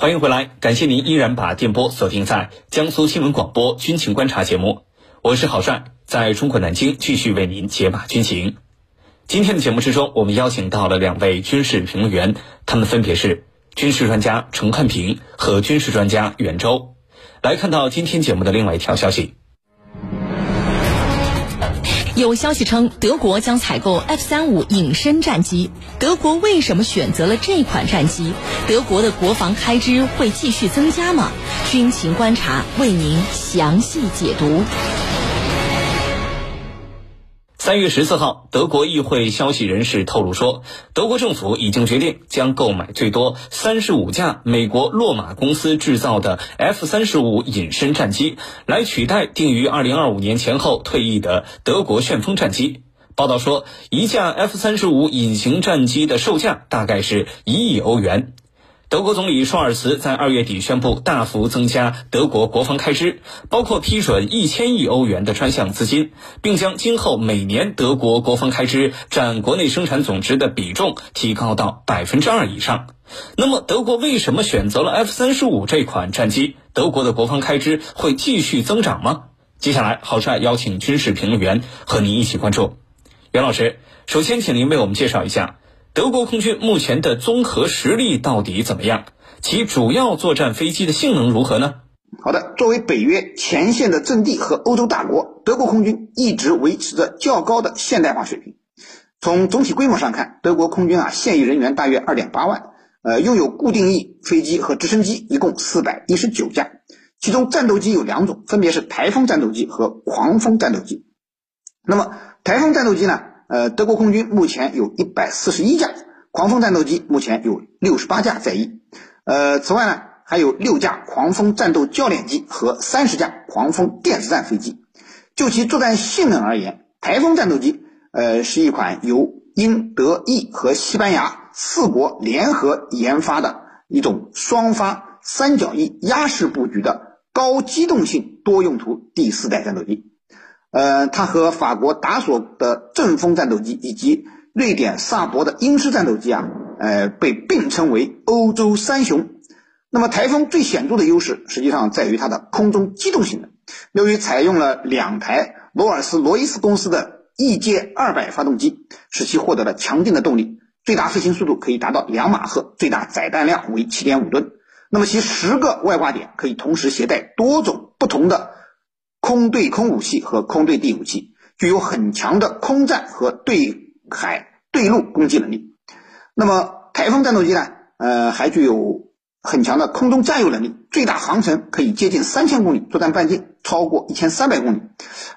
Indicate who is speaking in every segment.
Speaker 1: 欢迎回来，感谢您依然把电波锁定在江苏新闻广播军情观察节目，我是郝帅，在中国南京继续为您解码军情。今天的节目之中，我们邀请到了两位军事评论员，他们分别是军事专家陈汉平和军事专家袁周。来看到今天节目的另外一条消息。
Speaker 2: 有消息称，德国将采购 F 三五隐身战机。德国为什么选择了这款战机？德国的国防开支会继续增加吗？军情观察为您详细解读。
Speaker 1: 三月十四号，德国议会消息人士透露说，德国政府已经决定将购买最多三十五架美国洛马公司制造的 F 三十五隐身战机，来取代定于二零二五年前后退役的德国旋风战机。报道说，一架 F 三十五隐形战机的售价大概是一亿欧元。德国总理舒尔茨在二月底宣布大幅增加德国国防开支，包括批准一千亿欧元的专项资金，并将今后每年德国国防开支占国内生产总值的比重提高到百分之二以上。那么，德国为什么选择了 F 三十五这款战机？德国的国防开支会继续增长吗？接下来，郝帅邀请军事评论员和您一起关注。袁老师，首先请您为我们介绍一下。德国空军目前的综合实力到底怎么样？其主要作战飞机的性能如何呢？
Speaker 3: 好的，作为北约前线的阵地和欧洲大国，德国空军一直维持着较高的现代化水平。从总体规模上看，德国空军啊现役人员大约二点八万，呃，拥有固定翼飞机和直升机一共四百一十九架，其中战斗机有两种，分别是台风战斗机和狂风战斗机。那么台风战斗机呢？呃，德国空军目前有一百四十一架狂风战斗机，目前有六十八架在役。呃，此外呢，还有六架狂风战斗教练机和三十架狂风电子战飞机。就其作战性能而言，台风战斗机呃是一款由英、德、意和西班牙四国联合研发的一种双发三角翼压式布局的高机动性多用途第四代战斗机。呃，它和法国达索的阵风战斗机以及瑞典萨博的鹰狮战斗机啊，呃，被并称为欧洲三雄。那么，台风最显著的优势实际上在于它的空中机动性能。由于采用了两台罗尔斯罗伊斯公司的 EJ 二百发动机，使其获得了强劲的动力，最大飞行速度可以达到两马赫，最大载弹量为七点五吨。那么，其十个外挂点可以同时携带多种不同的。空对空武器和空对地武器具有很强的空战和对海对陆攻击能力。那么台风战斗机呢？呃，还具有很强的空中加油能力，最大航程可以接近三千公里，作战半径超过一千三百公里，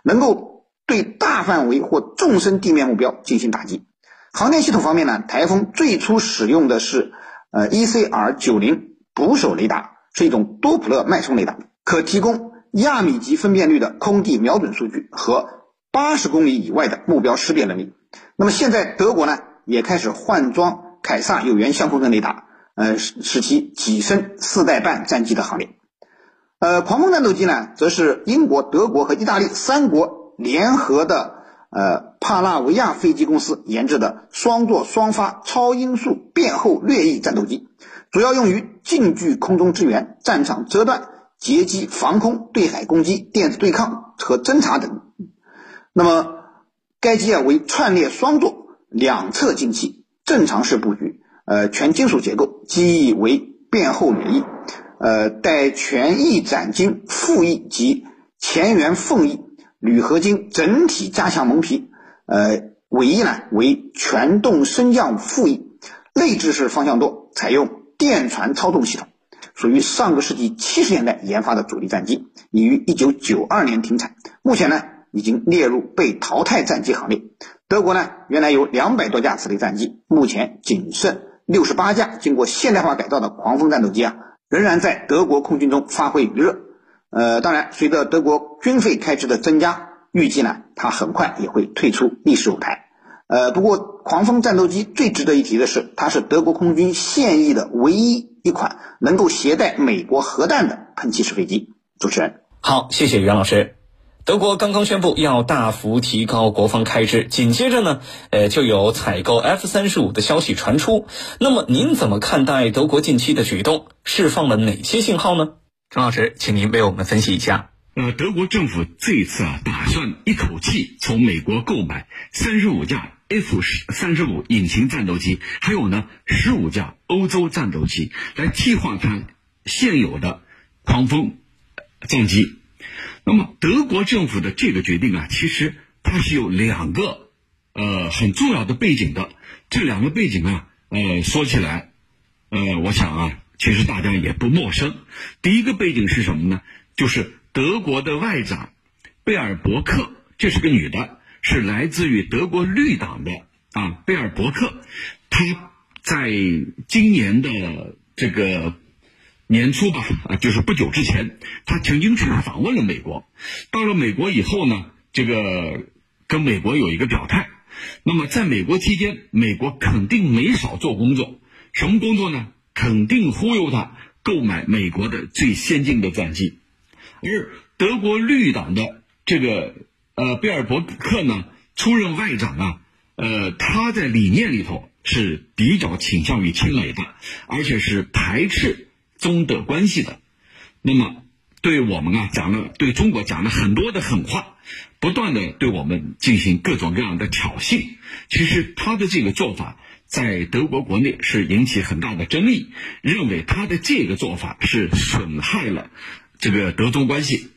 Speaker 3: 能够对大范围或纵深地面目标进行打击。航电系统方面呢，台风最初使用的是呃 ECR 九零捕手雷达，是一种多普勒脉冲雷达，可提供。亚米级分辨率的空地瞄准数据和八十公里以外的目标识别能力。那么现在德国呢也开始换装凯撒有源相控阵雷达，呃，使使其跻身四代半战机的行列。呃，狂风战斗机呢，则是英国、德国和意大利三国联合的呃帕拉维亚飞机公司研制的双座双发超音速变后掠翼战斗机，主要用于近距空中支援、战场遮断。截击、防空、对海攻击、电子对抗和侦察等。那么，该机啊为串列双座、两侧进气、正常式布局，呃，全金属结构，机翼为变后掠翼，呃，带全翼展襟副翼及前缘凤翼，铝合金整体加强蒙皮，呃，尾翼呢为全动升降副翼，内置式方向舵，采用电传操纵系统。属于上个世纪七十年代研发的主力战机，已于一九九二年停产。目前呢，已经列入被淘汰战机行列。德国呢，原来有两百多架此类战机，目前仅剩六十八架经过现代化改造的狂风战斗机啊，仍然在德国空军中发挥余热。呃，当然，随着德国军费开支的增加，预计呢，它很快也会退出历史舞台。呃，不过狂风战斗机最值得一提的是，它是德国空军现役的唯一。一款能够携带美国核弹的喷气式飞机。主持人，
Speaker 1: 好，谢谢袁老师。德国刚刚宣布要大幅提高国防开支，紧接着呢，呃，就有采购 F 三十五的消息传出。那么您怎么看待德国近期的举动？释放了哪些信号呢？陈老师，请您为我们分析一下。
Speaker 4: 呃，德国政府这次啊，打算一口气从美国购买三十五架 F 三十五引擎战斗机，还有呢十五架欧洲战斗机，来替换它现有的狂风战机。那么，德国政府的这个决定啊，其实它是有两个呃很重要的背景的。这两个背景啊，呃，说起来，呃，我想啊，其实大家也不陌生。第一个背景是什么呢？就是德国的外长贝尔伯克，这是个女的，是来自于德国绿党的啊。贝尔伯克，他在今年的这个。年初吧，啊，就是不久之前，他曾经去访问了美国。到了美国以后呢，这个跟美国有一个表态。那么在美国期间，美国肯定没少做工作。什么工作呢？肯定忽悠他购买美国的最先进的战机。而德国绿党的这个呃贝尔伯克呢，出任外长啊，呃，他在理念里头是比较倾向于亲美的，而且是排斥。中德关系的，那么对我们啊讲了对中国讲了很多的狠话，不断的对我们进行各种各样的挑衅。其实他的这个做法在德国国内是引起很大的争议，认为他的这个做法是损害了这个德中关系。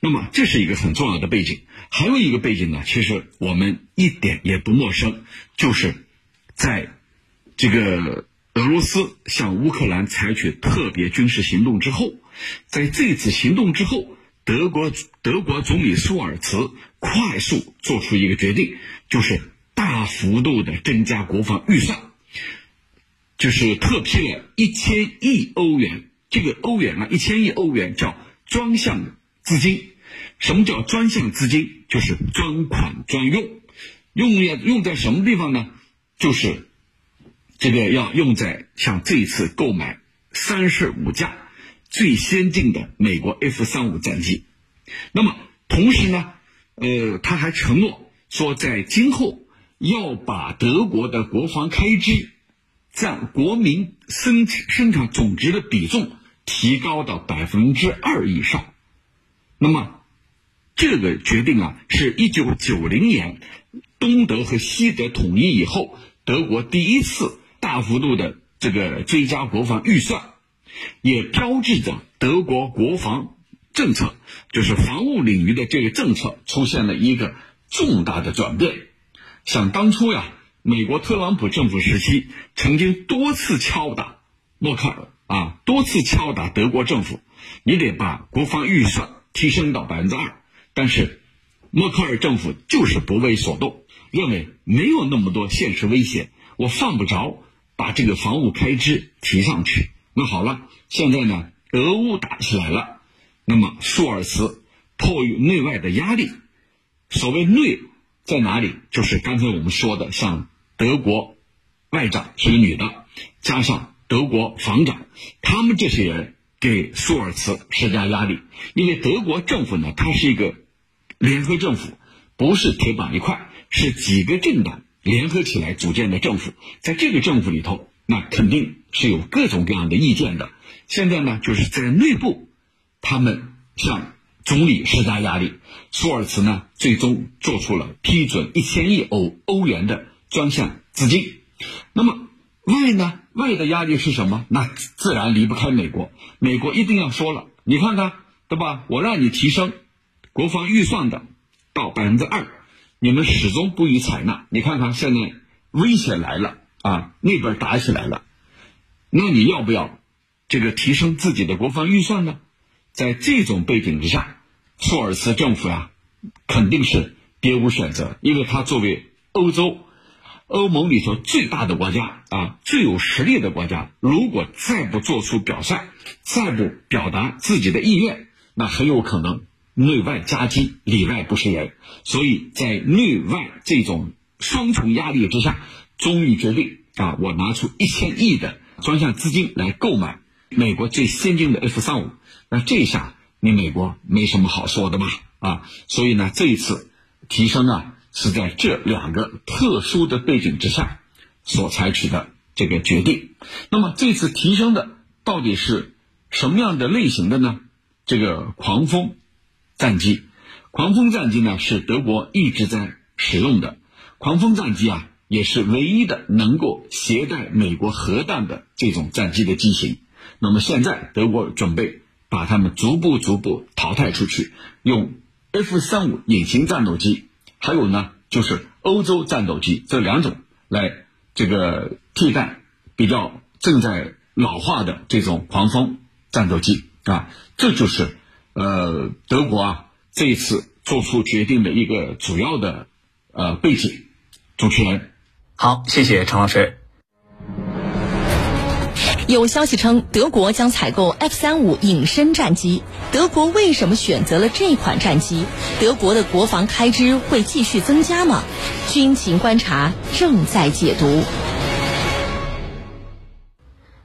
Speaker 4: 那么这是一个很重要的背景，还有一个背景呢，其实我们一点也不陌生，就是在这个。俄罗斯向乌克兰采取特别军事行动之后，在这次行动之后，德国德国总理舒尔茨快速做出一个决定，就是大幅度的增加国防预算，就是特批了一千亿欧元。这个欧元啊，一千亿欧元叫专项资金。什么叫专项资金？就是专款专用，用要用在什么地方呢？就是。这个要用在像这一次购买三十五架最先进的美国 F 三五战机，那么同时呢，呃，他还承诺说，在今后要把德国的国防开支占国民生生产总值的比重提高到百分之二以上。那么这个决定啊，是一九九零年东德和西德统一以后，德国第一次。大幅度的这个追加国防预算，也标志着德国国防政策，就是防务领域的这个政策出现了一个重大的转变。想当初呀，美国特朗普政府时期曾经多次敲打默克尔啊，多次敲打德国政府，你得把国防预算提升到百分之二。但是默克尔政府就是不为所动，认为没有那么多现实威胁，我犯不着。把这个防务开支提上去，那好了，现在呢，俄乌打起来了，那么舒尔茨迫于内外的压力，所谓内在哪里？就是刚才我们说的，像德国外长是个女的，加上德国防长，他们这些人给舒尔茨施加压力，因为德国政府呢，它是一个联合政府，不是铁板一块，是几个政党。联合起来组建的政府，在这个政府里头，那肯定是有各种各样的意见的。现在呢，就是在内部，他们向总理施加压力。舒尔茨呢，最终做出了批准一千亿欧欧元的专项资金。那么外呢，外的压力是什么？那自然离不开美国。美国一定要说了，你看看，对吧？我让你提升国防预算的到百分之二。你们始终不予采纳，你看看现在危险来了啊，那边打起来了，那你要不要这个提升自己的国防预算呢？在这种背景之下，舒尔茨政府呀，肯定是别无选择，因为他作为欧洲欧盟里头最大的国家啊，最有实力的国家，如果再不做出表率，再不表达自己的意愿，那很有可能。内外夹击，里外不是人，所以在内外这种双重压力之下，终于决定啊，我拿出一千亿的专项资金来购买美国最先进的 F 三五。那这下你美国没什么好说的吧？啊，所以呢，这一次提升啊，是在这两个特殊的背景之下所采取的这个决定。那么这次提升的到底是什么样的类型的呢？这个狂风战机，狂风战机呢是德国一直在使用的，狂风战机啊也是唯一的能够携带美国核弹的这种战机的机型。那么现在德国准备把它们逐步逐步淘汰出去，用 F 三五隐形战斗机，还有呢就是欧洲战斗机这两种来这个替代比较正在老化的这种狂风战斗机啊，这就是呃德国啊这一次做出决定的一个主要的呃背景。主持人，
Speaker 1: 好，谢谢陈老师。
Speaker 2: 有消息称，德国将采购 F 三五隐身战机。德国为什么选择了这款战机？德国的国防开支会继续增加吗？军情观察正在解读。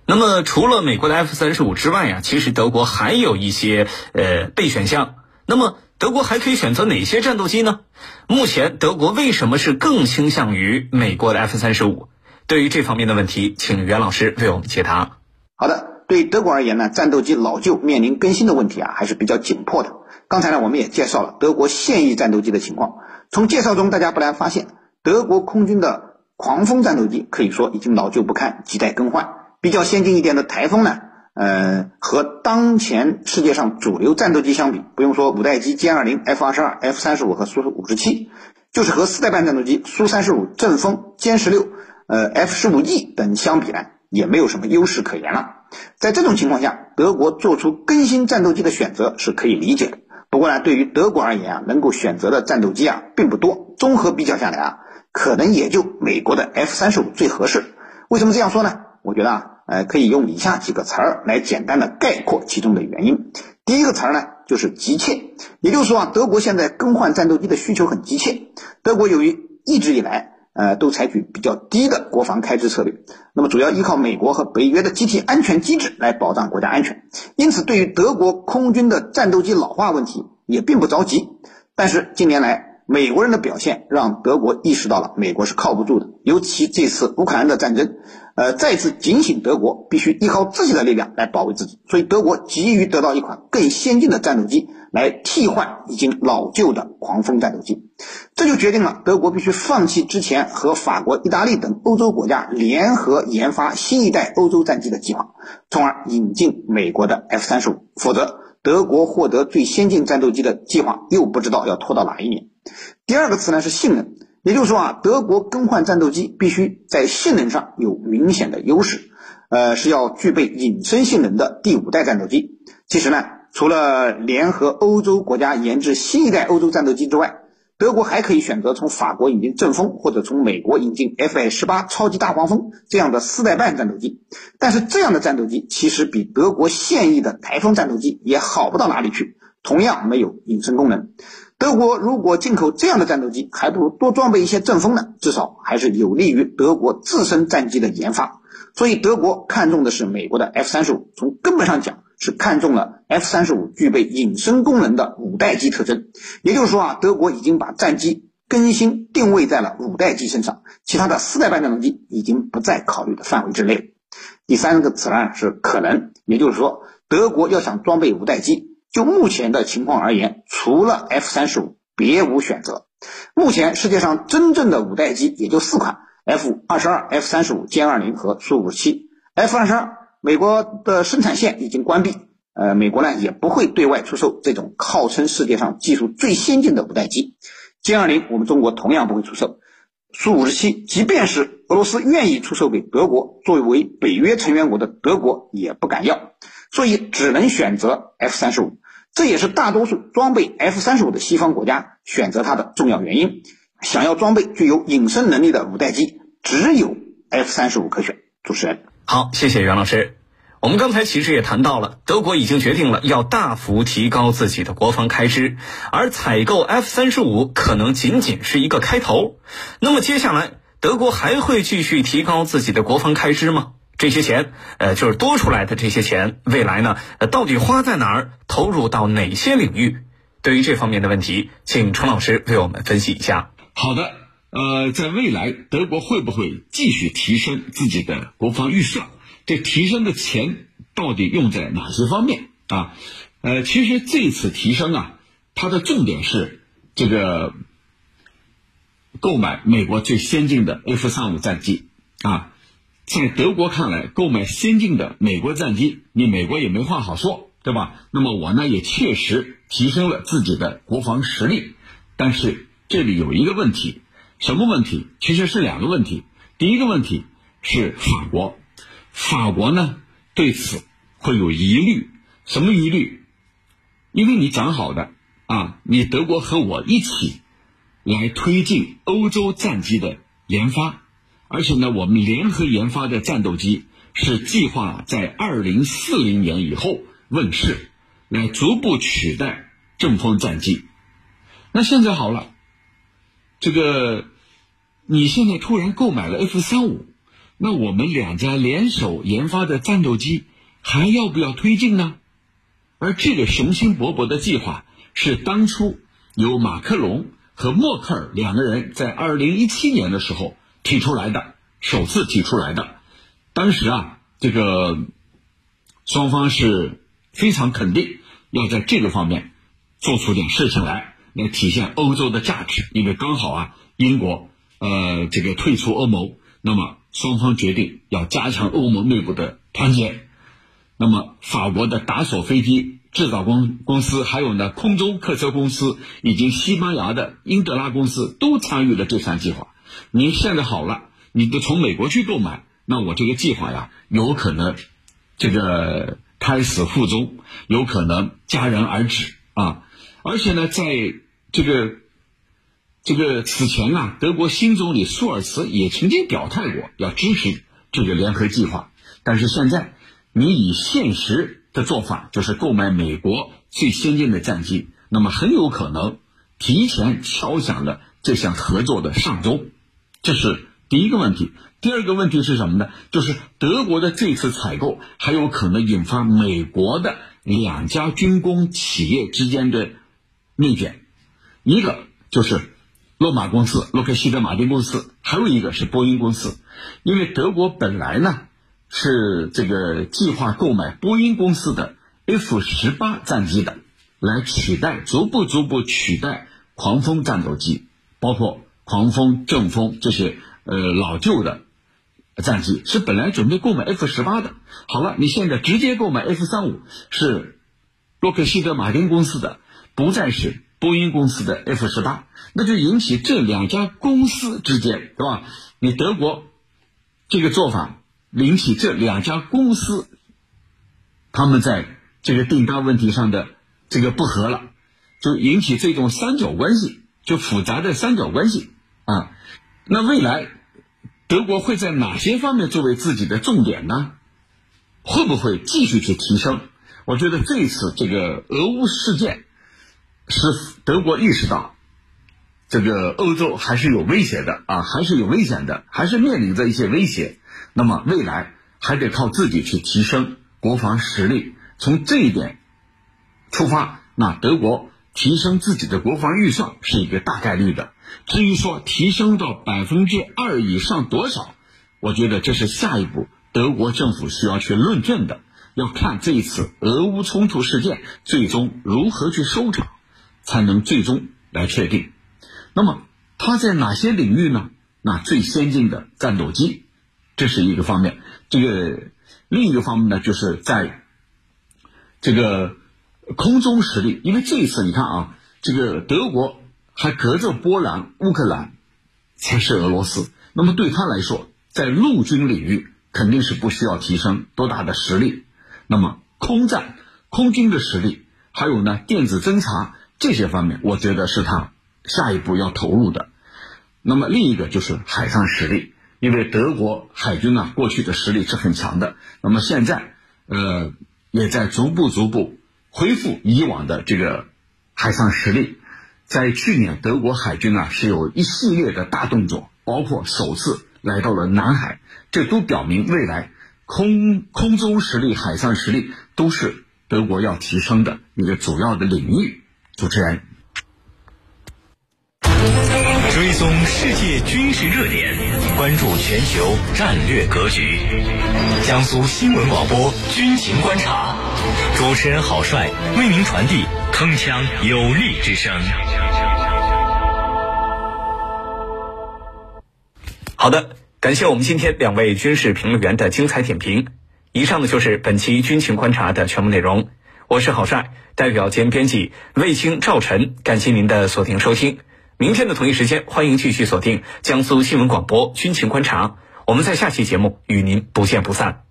Speaker 1: 那么，除了美国的 F 三十五之外呀，其实德国还有一些呃备选项。那么，德国还可以选择哪些战斗机呢？目前，德国为什么是更倾向于美国的 F 三十五？对于这方面的问题，请袁老师为我们解答。
Speaker 3: 好的，对德国而言呢，战斗机老旧面临更新的问题啊，还是比较紧迫的。刚才呢，我们也介绍了德国现役战斗机的情况。从介绍中，大家不难发现，德国空军的狂风战斗机可以说已经老旧不堪，亟待更换。比较先进一点的台风呢，呃，和当前世界上主流战斗机相比，不用说五代机歼二零、F 二十二、F 三十五和苏五十七，就是和四代半战斗机苏三十五、阵风、歼十六。呃，F 十五 E 等相比呢，也没有什么优势可言了。在这种情况下，德国做出更新战斗机的选择是可以理解的。不过呢，对于德国而言啊，能够选择的战斗机啊并不多。综合比较下来啊，可能也就美国的 F 三十五最合适。为什么这样说呢？我觉得啊，呃，可以用以下几个词儿来简单的概括其中的原因。第一个词儿呢，就是急切。也就是说啊，德国现在更换战斗机的需求很急切。德国由于一直以来。呃，都采取比较低的国防开支策略，那么主要依靠美国和北约的集体安全机制来保障国家安全，因此对于德国空军的战斗机老化问题也并不着急。但是近年来，美国人的表现让德国意识到了美国是靠不住的，尤其这次乌克兰的战争，呃，再次警醒德国必须依靠自己的力量来保卫自己，所以德国急于得到一款更先进的战斗机。来替换已经老旧的狂风战斗机，这就决定了德国必须放弃之前和法国、意大利等欧洲国家联合研发新一代欧洲战机的计划，从而引进美国的 F 三十五。否则，德国获得最先进战斗机的计划又不知道要拖到哪一年。第二个词呢是性能，也就是说啊，德国更换战斗机必须在性能上有明显的优势，呃，是要具备隐身性能的第五代战斗机。其实呢。除了联合欧洲国家研制新一代欧洲战斗机之外，德国还可以选择从法国引进阵风，或者从美国引进 F 十八超级大黄蜂这样的四代半战斗机。但是这样的战斗机其实比德国现役的台风战斗机也好不到哪里去，同样没有隐身功能。德国如果进口这样的战斗机，还不如多装备一些阵风呢，至少还是有利于德国自身战机的研发。所以德国看中的是美国的 F 三十五，从根本上讲。是看中了 F 三十五具备隐身功能的五代机特征，也就是说啊，德国已经把战机更新定位在了五代机身上，其他的四代半战斗机已经不在考虑的范围之内。第三个词呢是可能，也就是说，德国要想装备五代机，就目前的情况而言，除了 F 三十五别无选择。目前世界上真正的五代机也就四款：F 二十二、F 三十五、歼二零和苏五十七。F 二十二。美国的生产线已经关闭，呃，美国呢也不会对外出售这种号称世界上技术最先进的五代机。歼二零我们中国同样不会出售，苏五十七即便是俄罗斯愿意出售给德国，作为北约成员国的德国也不敢要，所以只能选择 F 三十五。这也是大多数装备 F 三十五的西方国家选择它的重要原因。想要装备具有隐身能力的五代机，只有 F 三十五可选。主持人。
Speaker 1: 好，谢谢袁老师。我们刚才其实也谈到了，德国已经决定了要大幅提高自己的国防开支，而采购 F 三十五可能仅仅是一个开头。那么接下来，德国还会继续提高自己的国防开支吗？这些钱，呃，就是多出来的这些钱，未来呢，呃，到底花在哪儿，投入到哪些领域？对于这方面的问题，请程老师为我们分析一下。
Speaker 4: 好的，呃，在未来德国会不会继续提升自己的国防预算？这提升的钱到底用在哪些方面啊？呃，其实这次提升啊，它的重点是这个购买美国最先进的 F 三五战机啊。在德国看来，购买先进的美国战机，你美国也没话好说，对吧？那么我呢，也确实提升了自己的国防实力。但是这里有一个问题，什么问题？其实是两个问题。第一个问题是法国，法国呢对此会有疑虑，什么疑虑？因为你讲好的啊，你德国和我一起来推进欧洲战机的研发，而且呢，我们联合研发的战斗机是计划在二零四零年以后问世，来逐步取代阵风战机。那现在好了，这个你现在突然购买了 F 三五，那我们两家联手研发的战斗机还要不要推进呢？而这个雄心勃勃的计划是当初由马克龙和默克尔两个人在二零一七年的时候提出来的，首次提出来的。当时啊，这个双方是非常肯定要在这个方面做出点事情来，来体现欧洲的价值。因为刚好啊，英国呃这个退出欧盟，那么双方决定要加强欧盟内部的团结。那么，法国的达索飞机制造公公司，还有呢空中客车公司，以及西班牙的英德拉公司都参与了这项计划。你现在好了，你就从美国去购买，那我这个计划呀，有可能这个胎死腹中，有可能戛然而止啊！而且呢，在这个这个此前啊，德国新总理舒尔茨也曾经表态过要支持这个联合计划，但是现在。你以现实的做法，就是购买美国最先进的战机，那么很有可能提前敲响了这项合作的上钟，这是第一个问题。第二个问题是什么呢？就是德国的这次采购还有可能引发美国的两家军工企业之间的内卷，一个就是洛马公司、洛克希德马丁公司，还有一个是波音公司，因为德国本来呢。是这个计划购买波音公司的 F 十八战机的，来取代逐步逐步取代狂风战斗机，包括狂风、阵风这些呃老旧的战机，是本来准备购买 F 十八的。好了，你现在直接购买 F 三五，是洛克希德马丁公司的，不再是波音公司的 F 十八，那就引起这两家公司之间，对吧？你德国这个做法。引起这两家公司，他们在这个订单问题上的这个不和了，就引起这种三角关系，就复杂的三角关系啊。那未来德国会在哪些方面作为自己的重点呢？会不会继续去提升？我觉得这一次这个俄乌事件，使德国意识到，这个欧洲还是有威胁的啊，还是有危险的，还是面临着一些威胁。那么未来还得靠自己去提升国防实力，从这一点出发，那德国提升自己的国防预算是一个大概率的。至于说提升到百分之二以上多少，我觉得这是下一步德国政府需要去论证的，要看这一次俄乌冲突事件最终如何去收场，才能最终来确定。那么它在哪些领域呢？那最先进的战斗机。这是一个方面，这个另一个方面呢，就是在这个空中实力，因为这一次你看啊，这个德国还隔着波兰、乌克兰才是俄罗斯，那么对他来说，在陆军领域肯定是不需要提升多大的实力，那么空战、空军的实力，还有呢电子侦察这些方面，我觉得是他下一步要投入的。那么另一个就是海上实力。因为德国海军啊，过去的实力是很强的，那么现在，呃，也在逐步逐步恢复以往的这个海上实力。在去年，德国海军啊是有一系列的大动作，包括首次来到了南海，这都表明未来空空中实力、海上实力都是德国要提升的一个主要的领域。
Speaker 5: 主持人。
Speaker 6: 追踪世界军事热点，关注全球战略格局。江苏新闻广播军情观察，主持人郝帅为您传递铿锵有力之声。
Speaker 1: 好的，感谢我们今天两位军事评论员的精彩点评。以上呢就是本期军情观察的全部内容。我是郝帅，代表兼编辑卫青、赵晨，感谢您的锁定收听。明天的同一时间，欢迎继续锁定江苏新闻广播军情观察。我们在下期节目与您不见不散。